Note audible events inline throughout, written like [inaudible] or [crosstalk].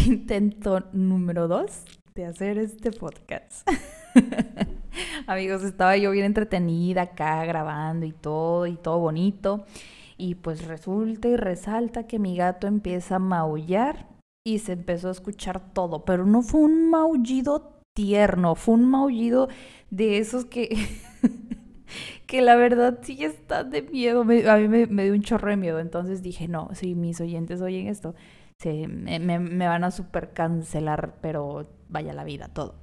[laughs] intento número dos de hacer este podcast. [laughs] Amigos, estaba yo bien entretenida acá grabando y todo, y todo bonito. Y pues resulta y resalta que mi gato empieza a maullar y se empezó a escuchar todo, pero no fue un maullido tierno, fue un maullido de esos que, [laughs] que la verdad sí está de miedo, a mí me, me, dio un chorro de miedo, entonces dije, no, si mis oyentes oyen esto, se, me, van a super cancelar, pero vaya la vida, todo.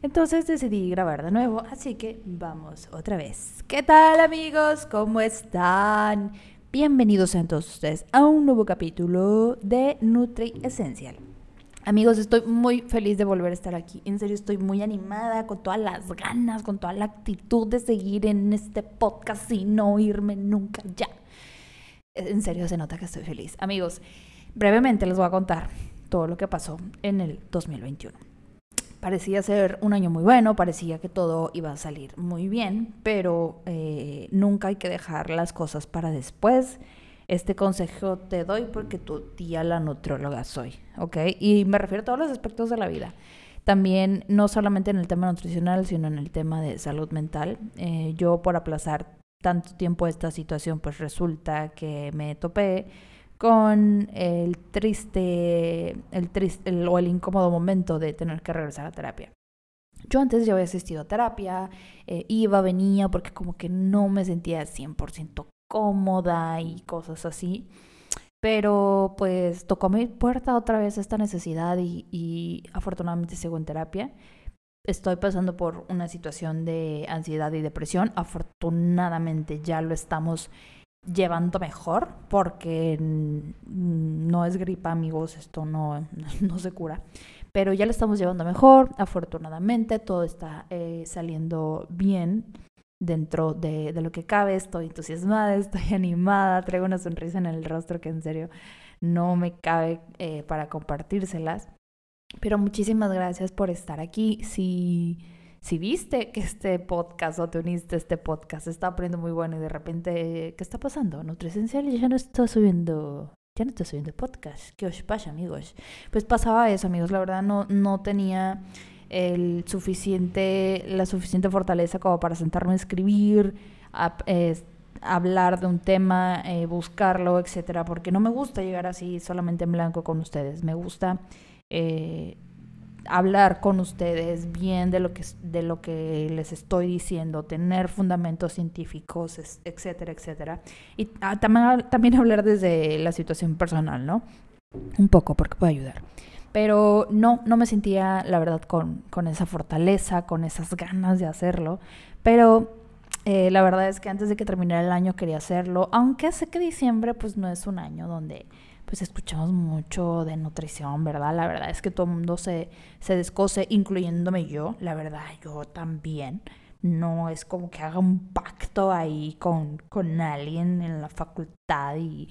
Entonces decidí grabar de nuevo, así que vamos otra vez. ¿Qué tal amigos? ¿Cómo están? Bienvenidos a a un nuevo capítulo de Nutri Esencial. Amigos, estoy muy feliz de volver a estar aquí. En serio, estoy muy animada, con todas las ganas, con toda la actitud de seguir en este podcast y no irme nunca ya. En serio, se nota que estoy feliz. Amigos, brevemente les voy a contar todo lo que pasó en el 2021 parecía ser un año muy bueno, parecía que todo iba a salir muy bien, pero eh, nunca hay que dejar las cosas para después. Este consejo te doy porque tu tía la nutrióloga soy, ¿ok? Y me refiero a todos los aspectos de la vida. También, no solamente en el tema nutricional, sino en el tema de salud mental. Eh, yo por aplazar tanto tiempo esta situación, pues resulta que me topé con el triste, el triste o el incómodo momento de tener que regresar a terapia. Yo antes ya había asistido a terapia, eh, iba, venía, porque como que no me sentía 100% cómoda y cosas así. Pero pues tocó mi puerta otra vez esta necesidad y, y afortunadamente sigo en terapia. Estoy pasando por una situación de ansiedad y depresión. Afortunadamente ya lo estamos llevando mejor porque no es gripa, amigos, esto no, [laughs] no se cura. Pero ya lo estamos llevando mejor, afortunadamente, todo está eh, saliendo bien dentro de, de, lo que cabe. Estoy entusiasmada, estoy [laughs] animada, traigo una sonrisa en el rostro que en serio no me cabe eh, para compartírselas. Pero muchísimas gracias por estar aquí. Si si viste que este podcast o te uniste a este podcast está poniendo muy bueno y de repente, ¿qué está pasando? Nutrisencial ya no está subiendo, ya no está subiendo podcast. ¿Qué os pasa, amigos? Pues pasaba eso, amigos. La verdad no, no tenía el suficiente, la suficiente fortaleza como para sentarme a escribir, a, hablar de un tema, eh, buscarlo, etcétera, porque no me gusta llegar así solamente en blanco con ustedes. Me gusta eh, hablar con ustedes bien de lo que, de lo que les estoy diciendo, tener fundamentos científicos, etcétera, etcétera. Y ah, también, también hablar desde la situación personal, ¿no? Un poco, porque puede ayudar. Pero no, no me sentía, la verdad, con, con esa fortaleza, con esas ganas de hacerlo. Pero eh, la verdad es que antes de que terminara el año quería hacerlo, aunque sé que diciembre pues no es un año donde pues escuchamos mucho de nutrición, ¿verdad? La verdad es que todo el mundo se, se descose, incluyéndome yo, la verdad, yo también. No es como que haga un pacto ahí con, con alguien en la facultad y,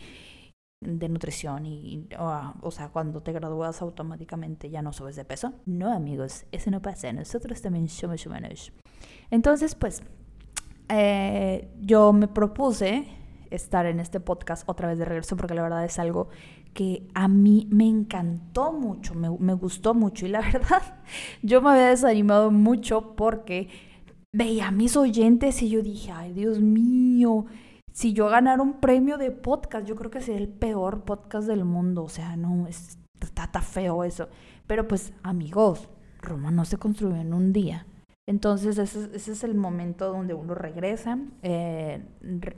de nutrición y, o, sea, cuando te gradúas automáticamente ya no subes de peso. No, amigos, eso no pasa. Nosotros también somos humanos. Entonces, pues, eh, yo me propuse estar en este podcast otra vez de regreso porque la verdad es algo que a mí me encantó mucho, me, me gustó mucho y la [laughs] verdad yo me había desanimado mucho porque veía a mis oyentes y yo dije, ay Dios mío, si yo ganara un premio de podcast, yo creo que sería el peor podcast del mundo, o sea, no, es, está, feo eso. Pero pues amigos, Roma no se construyó en un día. Entonces ese, es el momento donde uno regresa, eh,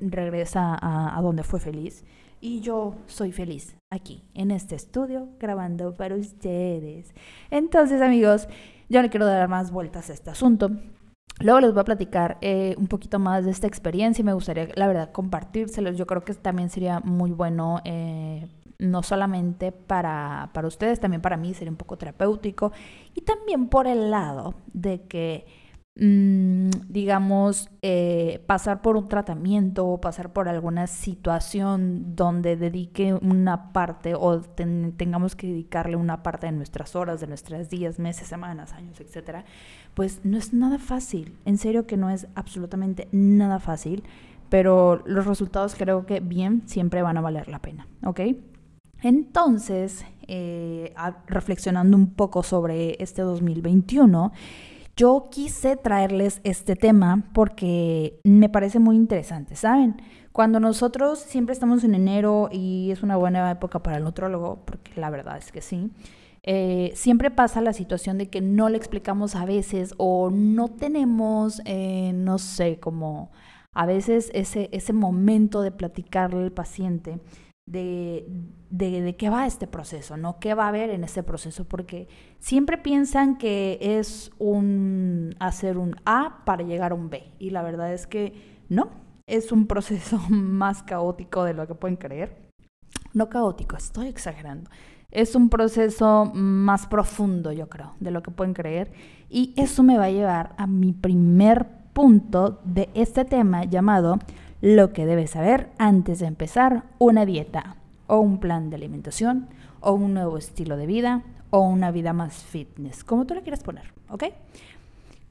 regresa a, donde fue feliz. Y yo soy feliz aquí, en este estudio, grabando para ustedes. Entonces amigos, yo no quiero dar más vueltas a este asunto. Luego les voy a platicar eh, un poquito más de esta experiencia y me gustaría, la verdad, compartírselos. Yo creo que también sería muy bueno eh, no solamente para, para ustedes, también para mí sería un poco terapéutico y también por el lado de que, digamos, eh, pasar por un tratamiento o pasar por alguna situación donde dedique una parte o tengamos que dedicarle una parte de nuestras horas, de nuestros días, meses, semanas, años, etcétera, pues no es nada fácil. En serio que no es absolutamente nada fácil pero los resultados creo que bien siempre van a valer la pena, ¿ok? Entonces, eh, reflexionando un poco sobre este 2021, yo quise traerles este tema porque me parece muy interesante, ¿saben? Cuando nosotros siempre estamos en enero y es una buena época para el nutrólogo, porque la verdad es que sí, eh, siempre pasa la situación de que no le explicamos a veces o no tenemos, eh, no sé, como a veces ese, ese momento de platicarle al paciente de, de, qué va este proceso, ¿no? ¿Qué va a haber en ese proceso? Porque siempre piensan que es un hacer un A para llegar a un B. Y la verdad es que no, es un proceso [laughs] más caótico de lo que pueden creer. No caótico, estoy exagerando. Es un proceso más profundo, yo creo, de lo que pueden creer. Y eso me va a llevar a mi primer punto de este tema llamado lo que debes saber antes de empezar una dieta o un plan de alimentación o un nuevo estilo de vida o una vida más fitness, como tú le quieras poner, ¿ok?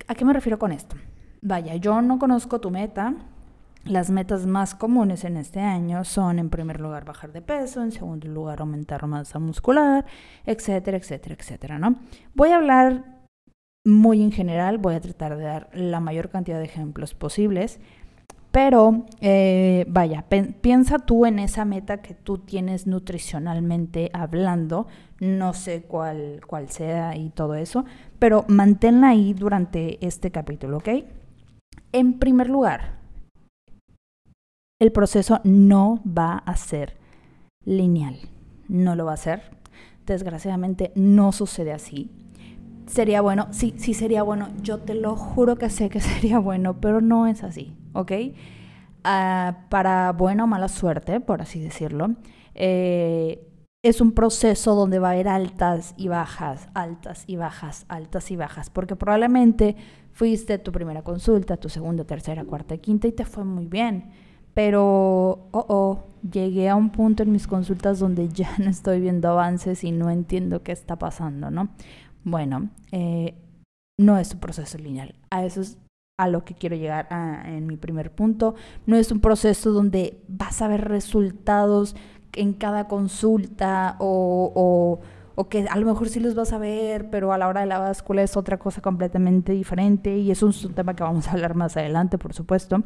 ¿A qué me refiero con esto? Vaya, yo no conozco tu meta. Las metas más comunes en este año son, en primer lugar, bajar de peso, en segundo lugar, aumentar masa muscular, etcétera, etcétera, etcétera, ¿no? Voy a hablar muy en general, voy a tratar de dar la mayor cantidad de ejemplos posibles pero eh, vaya, piensa tú en esa meta que tú tienes nutricionalmente hablando, no sé cuál, cuál sea y todo eso, pero manténla ahí durante este capítulo, ¿ok? En primer lugar, el proceso no va a ser lineal, no lo va a ser. Desgraciadamente no sucede así. Sería bueno, sí, sí sería bueno, yo te lo juro que sé que [laughs] sería bueno, pero no es así. ¿Ok? Ah, para buena o mala suerte, por así decirlo, eh, es un proceso donde va a haber altas y bajas, altas y bajas, altas y bajas, porque probablemente fuiste tu primera consulta, tu segunda, tercera, cuarta quinta y te fue muy bien. Pero, oh, oh, llegué a un punto en mis consultas donde ya [laughs] no estoy viendo avances y no entiendo qué está pasando, ¿no? Bueno, eh, no es un proceso lineal. A eso es a lo que quiero llegar en mi primer punto. No es un proceso donde vas a ver resultados en cada consulta o, o, que a lo mejor sí los vas a ver, pero a la hora de la báscula es otra cosa completamente diferente y eso es un tema que vamos a hablar más adelante, por supuesto.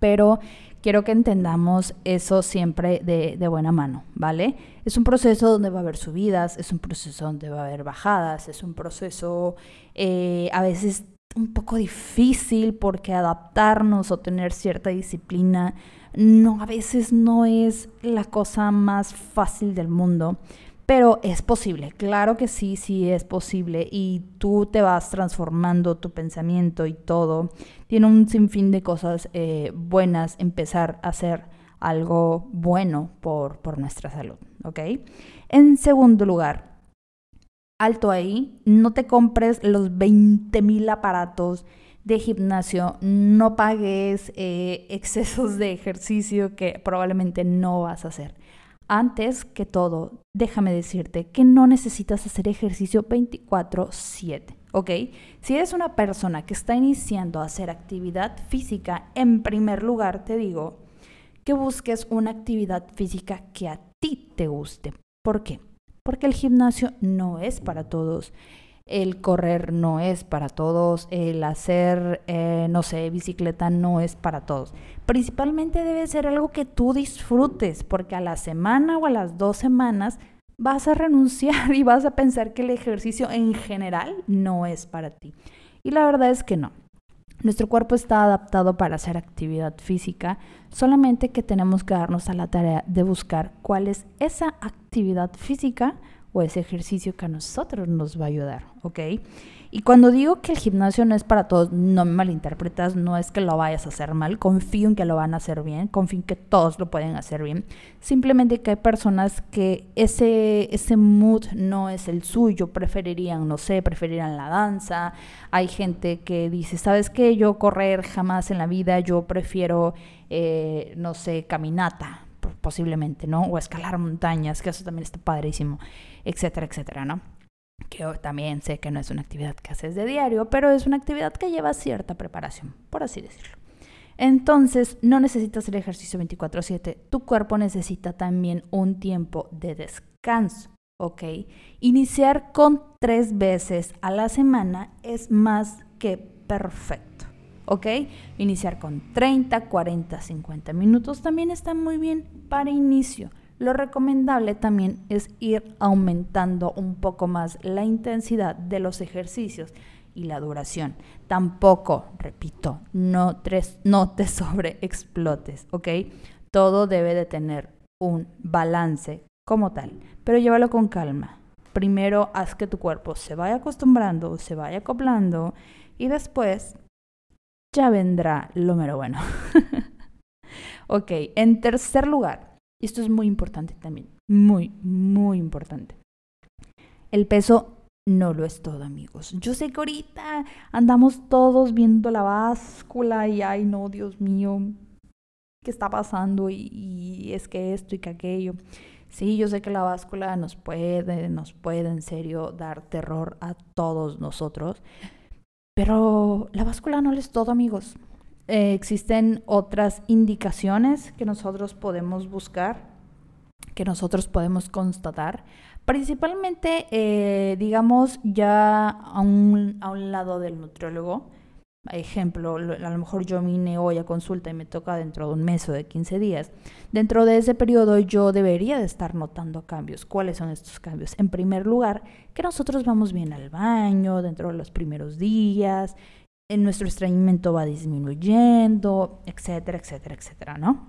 Pero quiero que entendamos eso siempre de, de, buena mano, ¿vale? Es un proceso donde va a haber subidas, es un proceso donde va a haber bajadas, es un proceso eh, a veces un poco difícil porque adaptarnos o tener cierta disciplina no a veces no es la cosa más fácil del mundo, pero es posible, claro que sí, sí es posible y tú te vas transformando tu pensamiento y todo. Tiene un sinfín de cosas eh, buenas empezar a hacer algo bueno por, por nuestra salud, ¿ok? En segundo lugar, alto ahí, no te compres los 20.000 aparatos de gimnasio, no pagues eh, [laughs] excesos de ejercicio que probablemente no vas a hacer. Antes que todo, déjame decirte que no necesitas hacer ejercicio 24/7, ¿ok? Si eres una persona que está iniciando a hacer actividad física, en primer lugar te digo que busques una actividad física que a ti te guste. ¿Por qué? Porque el gimnasio no es para todos. El correr no es para todos, el hacer, eh, no sé, bicicleta no es para todos. Principalmente debe ser algo que tú disfrutes, porque a la semana o a las dos semanas vas a renunciar [laughs] y vas a pensar que el ejercicio en general no es para ti. Y la verdad es que no. Nuestro cuerpo está adaptado para hacer actividad física, solamente que tenemos que darnos a la tarea de buscar cuál es esa actividad física o ese ejercicio que a nosotros nos va a ayudar, ¿ok? Y cuando digo que el gimnasio no es para todos, no me malinterpretas, no es que lo vayas a hacer mal, confío en que lo van a hacer bien, confío en que todos lo pueden hacer bien. Simplemente que hay personas que ese, ese mood no es el suyo, preferirían, no sé, preferirían la danza. Hay gente que dice, ¿sabes qué? Yo correr jamás en la vida, yo prefiero, eh, no sé, caminata posiblemente, ¿no? O escalar montañas, que eso también está padrísimo, etcétera, etcétera, ¿no? Que también sé que no es una actividad que haces de diario, pero es una actividad que lleva cierta preparación, por así decirlo. Entonces, no necesitas el ejercicio 24/7, tu cuerpo necesita también un tiempo de descanso, ¿ok? Iniciar con tres veces a la semana es más que perfecto, ¿ok? Iniciar con 30, 40, 50 minutos también está muy bien para inicio. Lo recomendable también es ir aumentando un poco más la intensidad de los ejercicios y la duración. Tampoco, repito, no, te [laughs] sobreexplotes, ¿ok? Todo debe de tener un balance como tal, pero llévalo con calma. Primero haz que tu cuerpo se vaya acostumbrando, se vaya acoplando y después ya vendrá lo mero bueno. [laughs] ok, en tercer lugar, esto es muy importante también, muy, muy importante. El peso no lo es todo, amigos. Yo sé que ahorita andamos todos viendo la báscula y, ay, no, Dios mío, ¿qué está pasando? Y, y, es que esto y que aquello. Sí, yo sé que la báscula nos puede, nos puede en serio dar terror a todos nosotros, pero la báscula no lo es todo, amigos. Eh, existen otras indicaciones que nosotros podemos buscar, que nosotros podemos constatar Principalmente, eh, digamos, ya a un, a un lado del nutriólogo. Ejemplo, a lo mejor yo vine hoy a consulta y me toca dentro de un mes o de 15 días. Dentro de ese periodo yo debería de estar notando cambios. ¿Cuáles son estos cambios? En primer lugar, que nosotros vamos bien al baño dentro de los primeros días, nuestro estreñimiento va disminuyendo, etcétera, etcétera, etcétera, ¿no?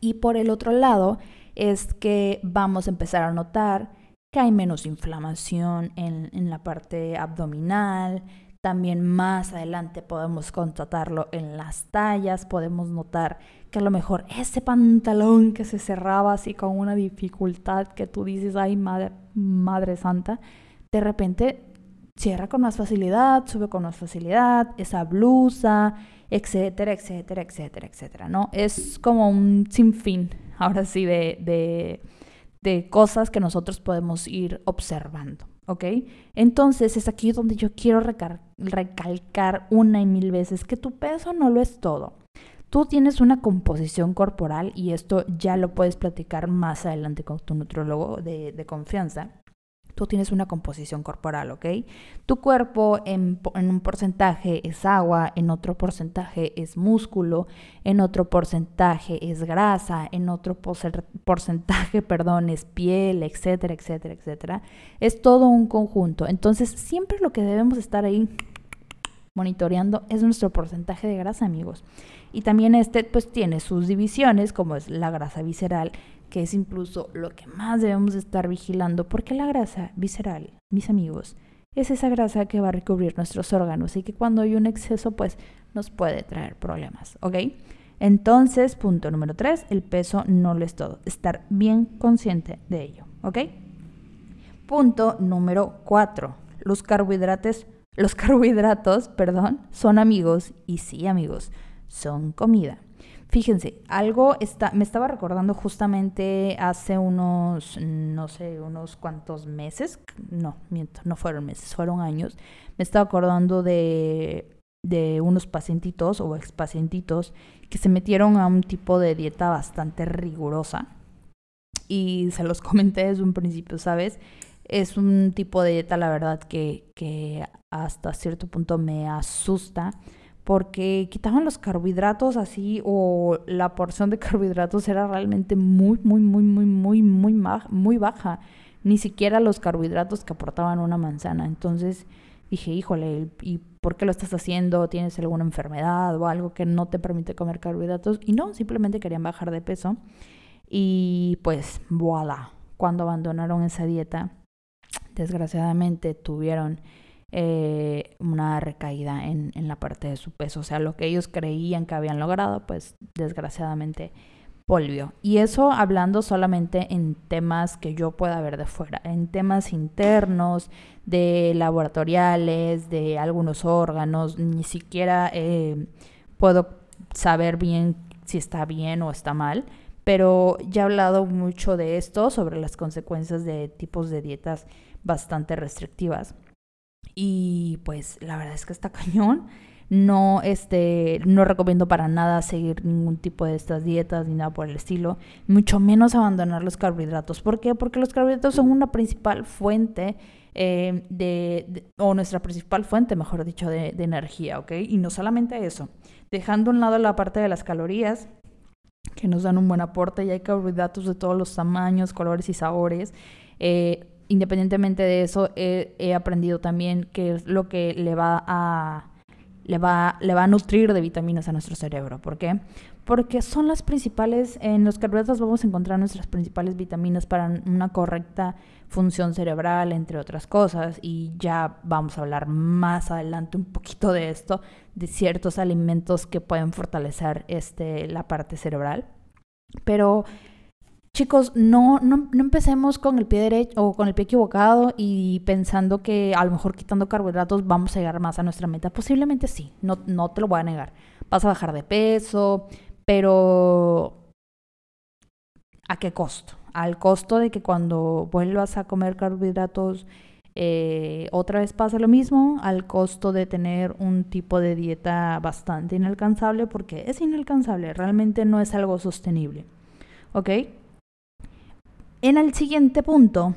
Y por el otro lado es que vamos a empezar a notar que hay menos inflamación en, en la parte abdominal. También más adelante podemos constatarlo en las tallas, podemos notar que a lo mejor ese pantalón que se cerraba así con una dificultad que tú dices, ay madre, madre santa, de repente cierra con más facilidad, sube con más facilidad, esa blusa, etcétera, etcétera, etcétera, etcétera, ¿no? Es como un sinfín, [laughs] ahora sí, de, de cosas que nosotros podemos ir observando, ¿ok? Entonces es aquí donde yo quiero recalcar una y mil veces que tu peso no lo es todo. Tú tienes una composición corporal y esto ya lo puedes platicar más adelante con tu nutrólogo de, de confianza tú tienes una composición corporal, ¿ok? Tu cuerpo en, un porcentaje es agua, en otro porcentaje es músculo, en otro porcentaje es grasa, en otro porcentaje, [laughs] perdón, es piel, etcétera, etcétera, etcétera. Es todo un conjunto. Entonces, siempre lo que debemos estar ahí monitoreando es nuestro porcentaje de grasa, amigos. Y también este pues tiene sus divisiones, como es la grasa visceral, que es incluso lo que más debemos estar vigilando, porque la grasa visceral, mis amigos, es esa grasa que va a recubrir nuestros órganos y que cuando hay un exceso, pues nos puede traer problemas, ¿ok? Entonces, punto número tres, el peso no lo es todo, estar bien consciente de ello, ¿ok? Punto número cuatro, los carbohidratos, los [laughs] carbohidratos, perdón, son amigos y sí amigos, son comida. Fíjense, algo está, me estaba recordando justamente hace unos, no sé, unos cuantos meses, no, miento, no fueron meses, fueron años, me estaba acordando de, de unos pacientitos o expacientitos que se metieron a un tipo de dieta bastante rigurosa y se los [laughs] comenté desde un principio, ¿sabes? Es un tipo de dieta, la verdad, que, que hasta cierto punto me asusta porque quitaban los carbohidratos así o la porción de [laughs] carbohidratos era realmente muy, muy, muy, muy, muy, muy, muy baja. Ni siquiera los carbohidratos que aportaban una manzana. Entonces dije, híjole, ¿y por qué lo estás haciendo? ¿Tienes alguna enfermedad o algo que no te permite comer carbohidratos? Y no, simplemente querían bajar de peso. Y pues, voilà, cuando abandonaron esa dieta, desgraciadamente tuvieron eh, una recaída en, la parte de su peso. O sea, lo que ellos creían que habían logrado, pues desgraciadamente volvió. Y eso hablando solamente en temas que yo pueda ver de fuera, en temas internos, de laboratoriales, de algunos órganos, ni siquiera eh, puedo saber bien si está bien o está mal. Pero ya he hablado mucho de esto, sobre las consecuencias de tipos de dietas bastante restrictivas. Y pues la verdad es que está [laughs] cañón. No, este, no recomiendo para nada seguir ningún tipo de estas dietas ni nada por el estilo, mucho menos abandonar los carbohidratos. ¿Por qué? Porque los carbohidratos son una principal fuente eh, de, o nuestra principal fuente, mejor dicho, de, energía, ¿ok? Y no solamente eso, dejando a un lado la parte de las calorías, que nos dan un buen aporte, y hay carbohidratos de todos los tamaños, colores y sabores. Eh, independientemente de eso, he, aprendido también que es lo que le va a le va, le va a nutrir de vitaminas a nuestro cerebro. ¿Por qué? Porque son las principales, en los carbohidratos vamos a encontrar nuestras principales vitaminas para una correcta función cerebral, entre otras cosas, y ya vamos a hablar más adelante un poquito de esto, de ciertos alimentos que pueden fortalecer este, la parte cerebral. Pero chicos, no, no, no, empecemos con el pie derecho o con el pie equivocado y pensando que a lo mejor quitando carbohidratos vamos a llegar más a nuestra meta. Posiblemente sí, no, no te lo voy a negar. Vas a bajar de peso, pero ¿a qué costo? Al costo de que cuando vuelvas a comer carbohidratos eh, otra vez pasa lo mismo, al costo de tener un tipo de dieta bastante inalcanzable, porque es inalcanzable, realmente no es algo sostenible. ¿Ok? En el siguiente punto,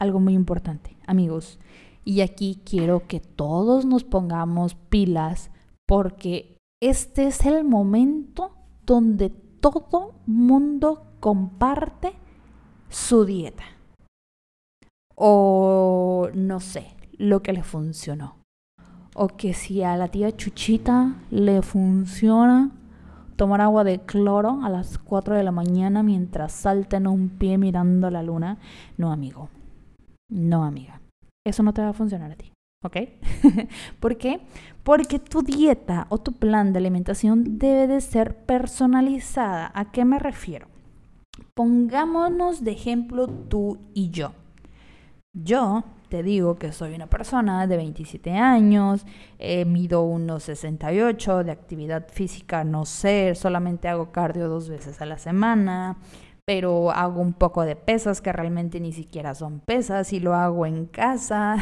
algo muy importante, amigos, y aquí quiero que todos nos pongamos pilas porque este es el momento donde todo mundo comparte su dieta. O no sé, lo que le funcionó. O que si a la tía Chuchita le funciona tomar agua de cloro a las 4 de la mañana mientras salta en un pie mirando la luna. No, amigo. No, amiga. Eso no te va a funcionar a ti. ¿Ok? [laughs] ¿Por qué? Porque tu dieta o tu plan de alimentación debe de ser personalizada. ¿A qué me refiero? Pongámonos de ejemplo tú y yo. Yo te digo que soy una persona de 27 años, eh, mido unos 68, de actividad física no sé, solamente hago cardio dos veces a la semana, pero hago un poco de pesas que realmente ni siquiera son pesas y lo hago en casa.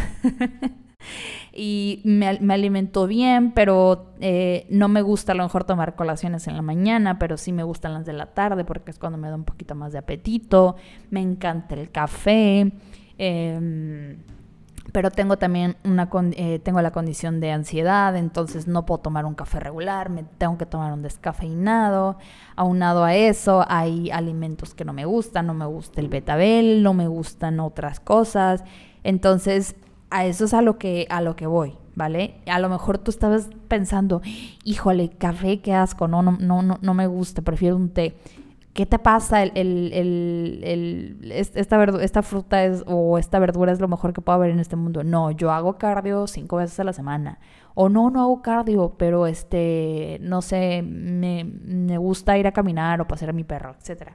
[laughs] y me, alimento bien, pero eh, no me gusta a lo mejor tomar colaciones en la mañana, pero sí me gustan las de la tarde porque es cuando me da un poquito más de apetito. Me encanta el café. Em, pero tengo también una eh, tengo la condición de ansiedad, entonces no puedo tomar un café regular, me tengo que tomar un descafeinado. Aunado a eso, hay alimentos que no me gustan, no me gusta el betabel, no me gustan otras cosas. Entonces, a eso es a lo que a lo que voy, ¿vale? A lo mejor tú estabas pensando, "Híjole, café, qué asco, no no no no, no me gusta, prefiero un té." ¿Qué te pasa? El, el, el, esta, esta fruta es, o esta verdura es lo mejor que puedo haber en este mundo. No, yo hago cardio cinco veces a la semana. O no, no hago cardio, pero este, no sé, me, me gusta ir a caminar o pasear a mi perro, etc.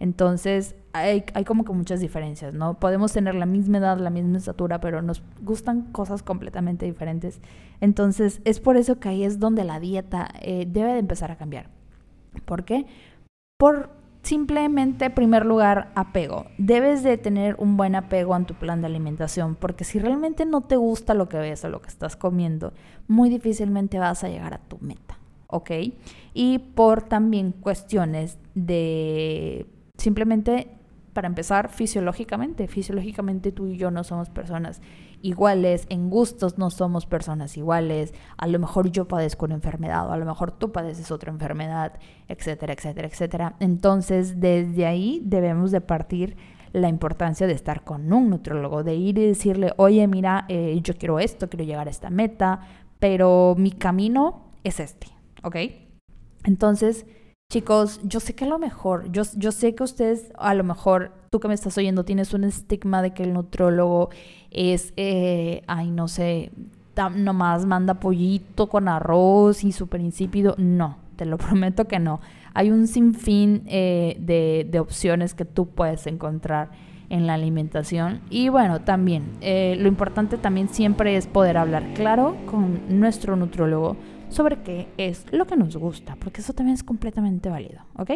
Entonces, hay, hay como que muchas diferencias, ¿no? Podemos tener la misma edad, la misma estatura, pero nos gustan cosas completamente diferentes. Entonces, es por eso que ahí es donde la dieta eh, debe de empezar a cambiar. ¿Por qué? Por simplemente, en primer lugar, apego. Debes de tener un buen apego en tu plan de alimentación, porque si realmente no te gusta lo que ves o lo que estás comiendo, muy difícilmente vas a llegar a tu meta, ¿ok? Y por también cuestiones de simplemente, para empezar, fisiológicamente, fisiológicamente tú y yo no somos personas iguales, en gustos no somos personas iguales, a lo mejor yo padezco una enfermedad o a lo mejor tú padeces otra enfermedad, etcétera, etcétera, etcétera. Entonces, desde ahí debemos de partir la importancia de estar con un nutrólogo, de ir y decirle, oye, mira, eh, yo quiero esto, quiero llegar a esta meta, pero mi camino es este, ¿ok? Entonces, chicos, yo sé que a lo mejor, yo, yo sé que ustedes, a lo mejor, tú que me estás oyendo, tienes un estigma de que el nutrólogo es, eh, ay, no sé, nomás manda pollito con arroz y súper insípido. No, te lo [laughs] prometo que no. Hay un sinfín eh, de, de, opciones que tú puedes encontrar en la alimentación. Y bueno, también, eh, lo importante también siempre es poder hablar claro con nuestro nutrólogo sobre qué es lo que nos gusta, porque eso también es completamente válido, ¿ok?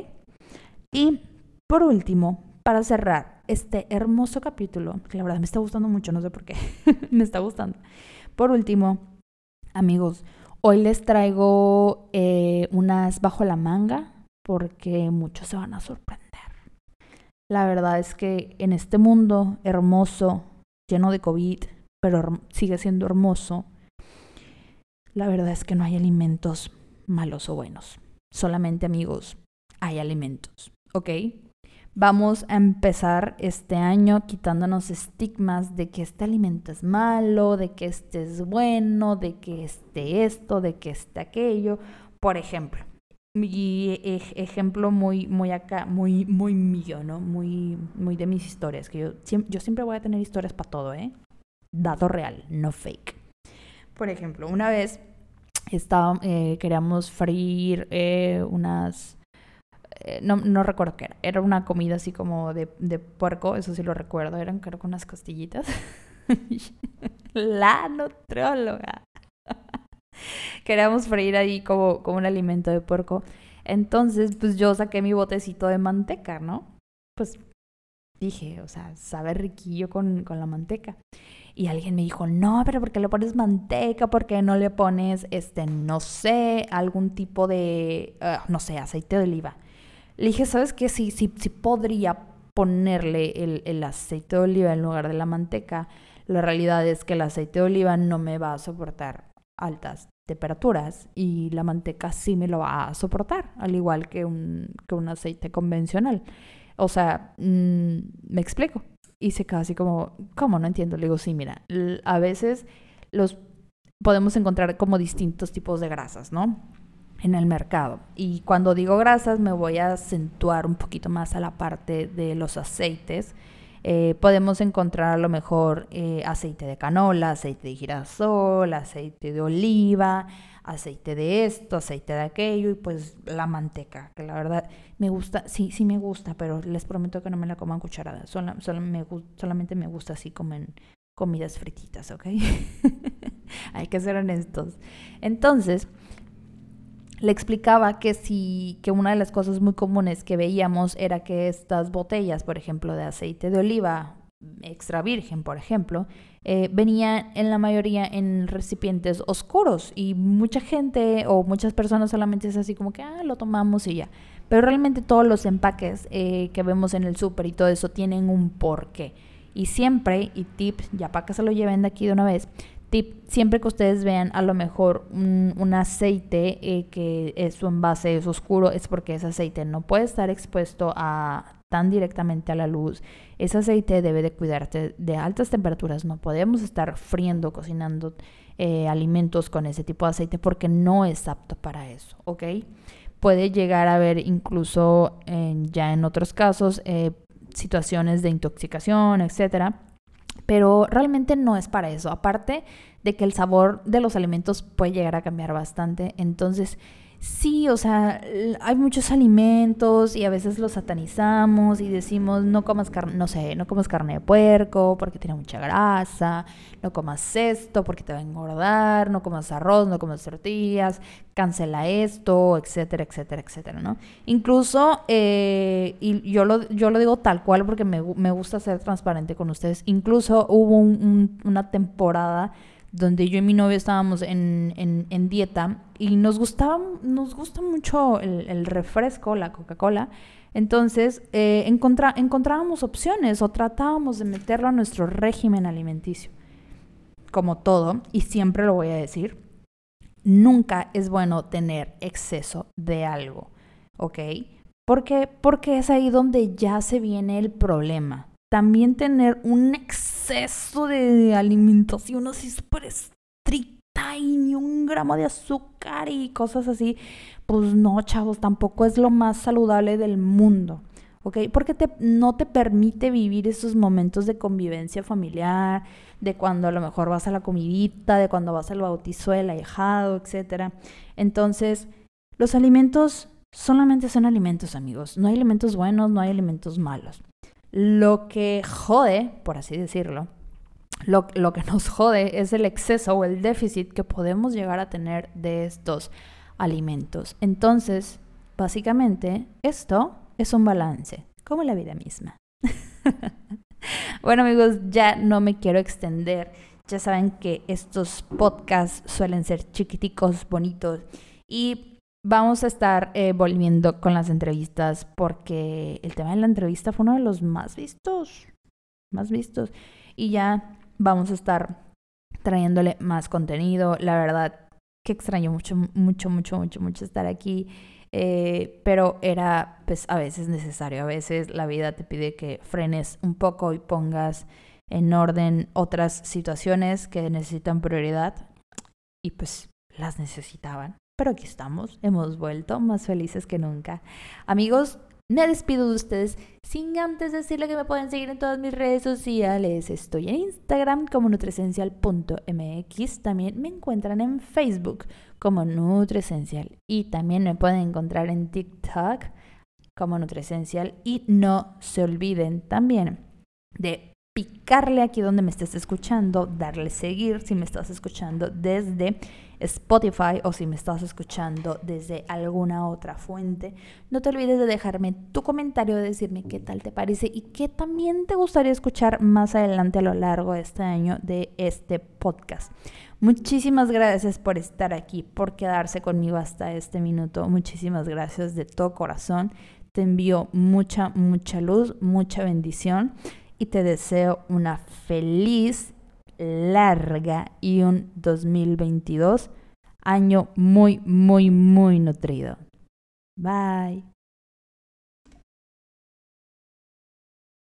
Y por último, para cerrar este hermoso capítulo, que la verdad me está gustando mucho, no sé por qué, [laughs] me está gustando. Por último, Amigos, hoy les traigo eh, unas bajo la manga porque muchos se van a sorprender. La verdad es que en este mundo hermoso, lleno de COVID, pero sigue siendo hermoso, la verdad es que no hay alimentos malos o buenos. Solamente amigos, hay alimentos, ¿ok? Vamos a empezar este año quitándonos estigmas de que este alimento es malo, de que este es bueno, de que este esto, de que este aquello. Por ejemplo, mi ejemplo muy, muy acá, muy, muy mío, ¿no? Muy, muy de mis historias, que yo, yo siempre voy a tener historias para todo, ¿eh? Dato real, no fake. Por ejemplo, una vez estaba, eh, queríamos freír eh, unas eh, no, no, recuerdo qué era. Era una comida así como de, de puerco, eso sí lo recuerdo. Eran creo que unas costillitas. [laughs] La nutrióloga. [laughs] Queríamos freír ahí como, como un alimento de puerco. Entonces, pues yo saqué mi botecito de manteca, ¿no? Pues dije, o sea, sabe riquillo con, con la manteca. Y alguien me dijo, no, pero ¿por qué le pones manteca? ¿Por qué no le pones, este, no sé, algún tipo de, ah, no sé, aceite de oliva? Le dije, ¿sabes qué? Sí, sí, sí podría ponerle el, el aceite de oliva en lugar de la manteca. La realidad es que el aceite de oliva no me va a soportar altas temperaturas y la manteca sí me lo va a soportar, al igual que un, que un aceite convencional. O sea, mm, me explico. Y se queda así como, ¿cómo? No entiendo. Le digo, sí, mira, a veces los podemos encontrar como distintos tipos de grasas, ¿no? en el mercado. Y cuando digo grasas me voy a acentuar un poquito más a la parte de los aceites. Eh, podemos encontrar a lo mejor eh, aceite de canola, aceite de girasol, aceite de oliva, aceite de esto, aceite de aquello y pues la manteca, que la verdad me gusta, sí, sí me gusta, pero les prometo que no me la coman cucharada, solamente me gusta así como en comidas frititas, ¿ok? [laughs] Hay que ser honestos. Entonces, le explicaba que si que una de las cosas muy comunes que veíamos era que estas botellas, por ejemplo, de aceite de oliva extra virgen, por ejemplo, eh, venían en la mayoría en recipientes oscuros y mucha gente o muchas personas solamente es así como que ah, lo tomamos y ya. Pero realmente todos los empaques eh, que vemos en el súper y todo eso tienen un porqué. Y siempre, y tip, ya para que se lo lleven de aquí de una vez, tip, siempre que ustedes vean a lo mejor un, aceite eh, que es, su envase es oscuro, es porque ese aceite no puede estar expuesto a tan directamente a la luz. Ese aceite debe de cuidarte de altas temperaturas. No podemos estar friendo, cocinando eh, alimentos con ese tipo de aceite porque no es apto para eso, ¿ok? Puede llegar a haber incluso ya en otros casos eh, situaciones de intoxicación, etcétera pero realmente no es para eso. Aparte de que el sabor de los alimentos puede llegar a cambiar bastante, entonces Sí, o sea, hay muchos alimentos y a veces los satanizamos y decimos no comas carne, no sé, no comas carne de puerco porque tiene mucha grasa, no comas esto porque te va a engordar, no comas arroz, no comas tortillas, cancela esto, etcétera, etcétera, etcétera, ¿no? Incluso, eh, y yo lo, yo lo digo tal cual porque me, me gusta ser transparente con ustedes, incluso hubo una temporada donde yo y mi novio estábamos en, en, dieta y nos gustaba, nos gusta mucho el, refresco, la Coca-Cola. Entonces eh, encontrábamos opciones o tratábamos de meterlo a nuestro régimen alimenticio. Como todo, y siempre lo voy a decir, nunca es bueno tener exceso de algo, ¿ok? Porque, porque es ahí donde ya se viene el problema. También tener un exceso exceso de alimentación así súper estricta y ni un gramo de azúcar y cosas así, pues no, chavos, tampoco es lo más saludable del mundo. ¿ok? Porque te, no te permite vivir esos momentos de convivencia familiar, de cuando a lo mejor vas a la comidita, de cuando vas al bautizo del ahijado, etc. Entonces, los alimentos solamente son alimentos, amigos. No hay alimentos buenos, no hay alimentos malos. Lo que jode, por así decirlo, lo, que nos jode es el exceso o el déficit que podemos llegar a tener de estos alimentos. Entonces, básicamente, esto es un balance, como la vida misma. [laughs] bueno amigos, ya no me quiero extender. Ya saben que estos podcasts suelen ser chiquiticos, bonitos y vamos a estar eh, volviendo con las entrevistas porque el tema de la entrevista fue uno de los más vistos, más vistos. Y ya vamos a estar trayéndole más contenido. La verdad que extraño mucho, mucho, mucho, mucho, mucho estar aquí. Eh, pero era pues a veces necesario, a veces la vida te pide que frenes un poco y pongas en orden otras situaciones que necesitan prioridad y pues las necesitaban. Pero aquí estamos, hemos vuelto más felices que nunca. Amigos, me despido de ustedes sin antes decirle que me pueden seguir en todas mis redes sociales. Estoy en Instagram como nutresencial.mx. También me encuentran en Facebook como Nutresencial. Y también me pueden encontrar en TikTok como Nutresencial. Y no se olviden también de picarle aquí donde me estés escuchando, darle seguir si me estás escuchando desde Spotify o si me estás escuchando desde alguna otra fuente. No te olvides de dejarme tu comentario, de decirme qué tal te parece y qué también te gustaría escuchar más adelante a lo largo de este año de este podcast. Muchísimas gracias por estar aquí, por quedarse conmigo hasta este minuto. Muchísimas gracias de todo corazón. Te envío mucha, mucha luz, mucha bendición y te deseo una feliz, larga y un 2022 año muy, muy, muy nutrido. Bye.